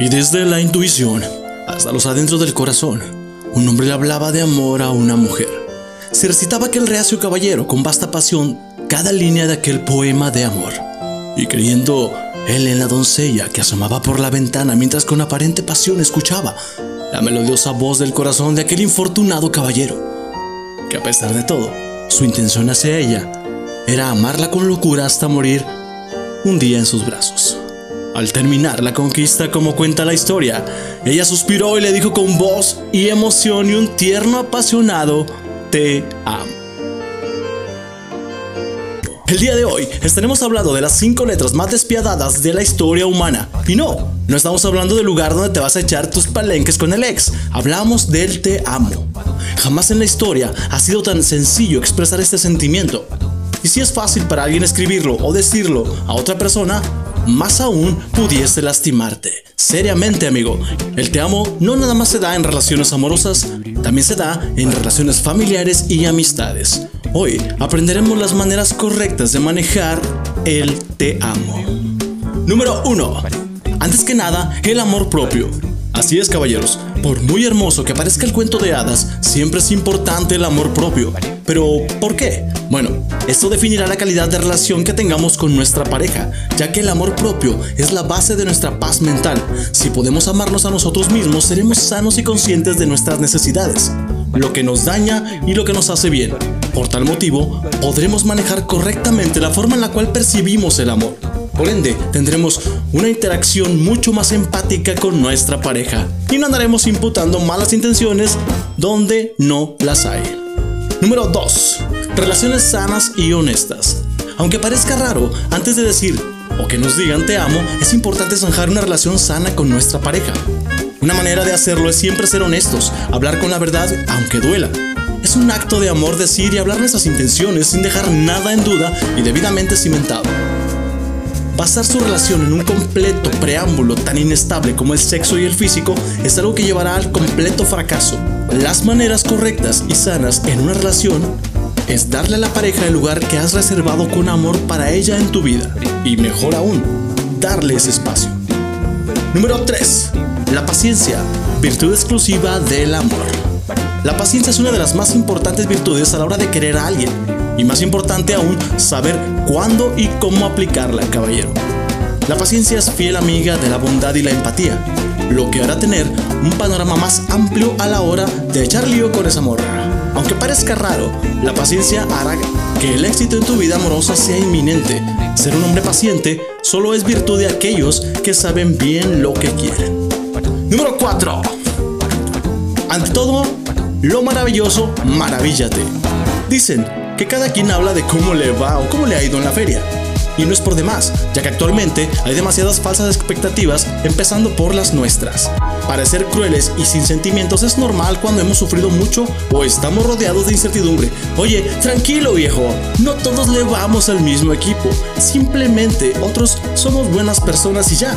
Y desde la intuición hasta los adentros del corazón, un hombre le hablaba de amor a una mujer. Se recitaba aquel reacio caballero con vasta pasión cada línea de aquel poema de amor. Y creyendo él en la doncella que asomaba por la ventana mientras con aparente pasión escuchaba la melodiosa voz del corazón de aquel infortunado caballero, que a pesar de todo, su intención hacia ella era amarla con locura hasta morir un día en sus brazos. Al terminar la conquista, como cuenta la historia, ella suspiró y le dijo con voz y emoción y un tierno apasionado, te amo. El día de hoy estaremos hablando de las cinco letras más despiadadas de la historia humana. Y no, no estamos hablando del lugar donde te vas a echar tus palenques con el ex. Hablamos del te amo. Jamás en la historia ha sido tan sencillo expresar este sentimiento. Y si es fácil para alguien escribirlo o decirlo a otra persona, más aún pudiese lastimarte. Seriamente, amigo, el te amo no nada más se da en relaciones amorosas, también se da en relaciones familiares y amistades. Hoy aprenderemos las maneras correctas de manejar el te amo. Número 1. Antes que nada, el amor propio. Así es, caballeros. Por muy hermoso que parezca el cuento de hadas, siempre es importante el amor propio. Pero, ¿por qué? Bueno, esto definirá la calidad de relación que tengamos con nuestra pareja, ya que el amor propio es la base de nuestra paz mental. Si podemos amarnos a nosotros mismos, seremos sanos y conscientes de nuestras necesidades, lo que nos daña y lo que nos hace bien. Por tal motivo, podremos manejar correctamente la forma en la cual percibimos el amor. Por ende, tendremos una interacción mucho más empática con nuestra pareja y no andaremos imputando malas intenciones donde no las hay. Número 2. Relaciones sanas y honestas. Aunque parezca raro, antes de decir o que nos digan te amo, es importante zanjar una relación sana con nuestra pareja. Una manera de hacerlo es siempre ser honestos, hablar con la verdad aunque duela. Es un acto de amor decir y hablar nuestras intenciones sin dejar nada en duda y debidamente cimentado. Basar su relación en un completo preámbulo tan inestable como el sexo y el físico es algo que llevará al completo fracaso. Las maneras correctas y sanas en una relación es darle a la pareja el lugar que has reservado con amor para ella en tu vida. Y mejor aún, darle ese espacio. Número 3. La paciencia, virtud exclusiva del amor. La paciencia es una de las más importantes virtudes a la hora de querer a alguien y más importante aún, saber cuándo y cómo aplicarla, caballero. La paciencia es fiel amiga de la bondad y la empatía, lo que hará tener un panorama más amplio a la hora de echar lío con esa morra. Aunque parezca raro, la paciencia hará que el éxito en tu vida amorosa sea inminente. Ser un hombre paciente solo es virtud de aquellos que saben bien lo que quieren. Número 4. Ante todo, lo maravilloso, maravíllate. Dicen que cada quien habla de cómo le va o cómo le ha ido en la feria. Y no es por demás, ya que actualmente hay demasiadas falsas expectativas, empezando por las nuestras. Parecer crueles y sin sentimientos es normal cuando hemos sufrido mucho o estamos rodeados de incertidumbre. Oye, tranquilo viejo, no todos le vamos al mismo equipo, simplemente otros somos buenas personas y ya.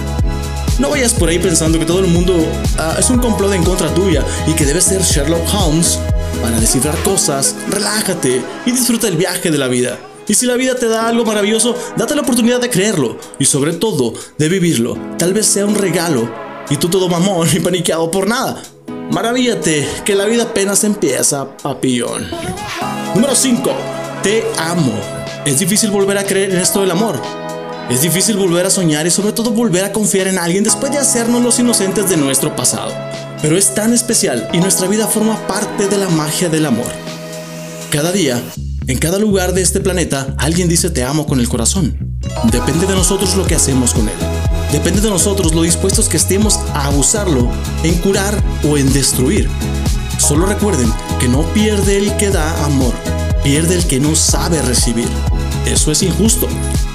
No vayas por ahí pensando que todo el mundo ah, es un complot en contra tuya y que debes ser Sherlock Holmes para descifrar cosas, relájate y disfruta el viaje de la vida. Y si la vida te da algo maravilloso, date la oportunidad de creerlo y sobre todo de vivirlo. Tal vez sea un regalo y tú todo mamón y paniqueado por nada. Maravíllate que la vida apenas empieza, papillón. Número 5. Te amo. Es difícil volver a creer en esto del amor. Es difícil volver a soñar y sobre todo volver a confiar en alguien después de hacernos los inocentes de nuestro pasado pero es tan especial y nuestra vida forma parte de la magia del amor. Cada día, en cada lugar de este planeta, alguien dice te amo con el corazón. Depende de nosotros lo que hacemos con él. Depende de nosotros lo dispuestos que estemos a abusarlo, en curar o en destruir. Solo recuerden que no pierde el que da amor, pierde el que no sabe recibir. Eso es injusto,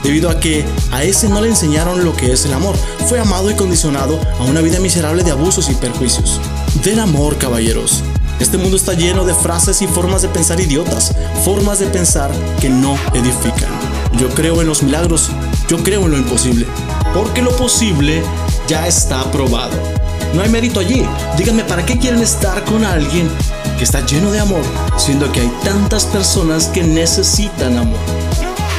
debido a que a ese no le enseñaron lo que es el amor. Fue amado y condicionado a una vida miserable de abusos y perjuicios. Del amor, caballeros. Este mundo está lleno de frases y formas de pensar idiotas, formas de pensar que no edifican. Yo creo en los milagros, yo creo en lo imposible, porque lo posible ya está probado. No hay mérito allí. Díganme, ¿para qué quieren estar con alguien que está lleno de amor, siendo que hay tantas personas que necesitan amor?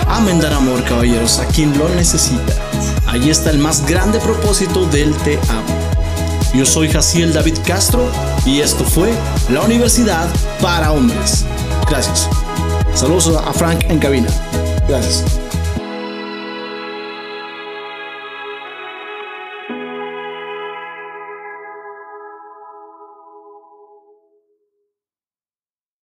Amen dar amor, caballeros, a quien lo necesita. Ahí está el más grande propósito del te amo. Yo soy Jaciel David Castro y esto fue la Universidad para Hombres. Gracias. Saludos a Frank en cabina. Gracias.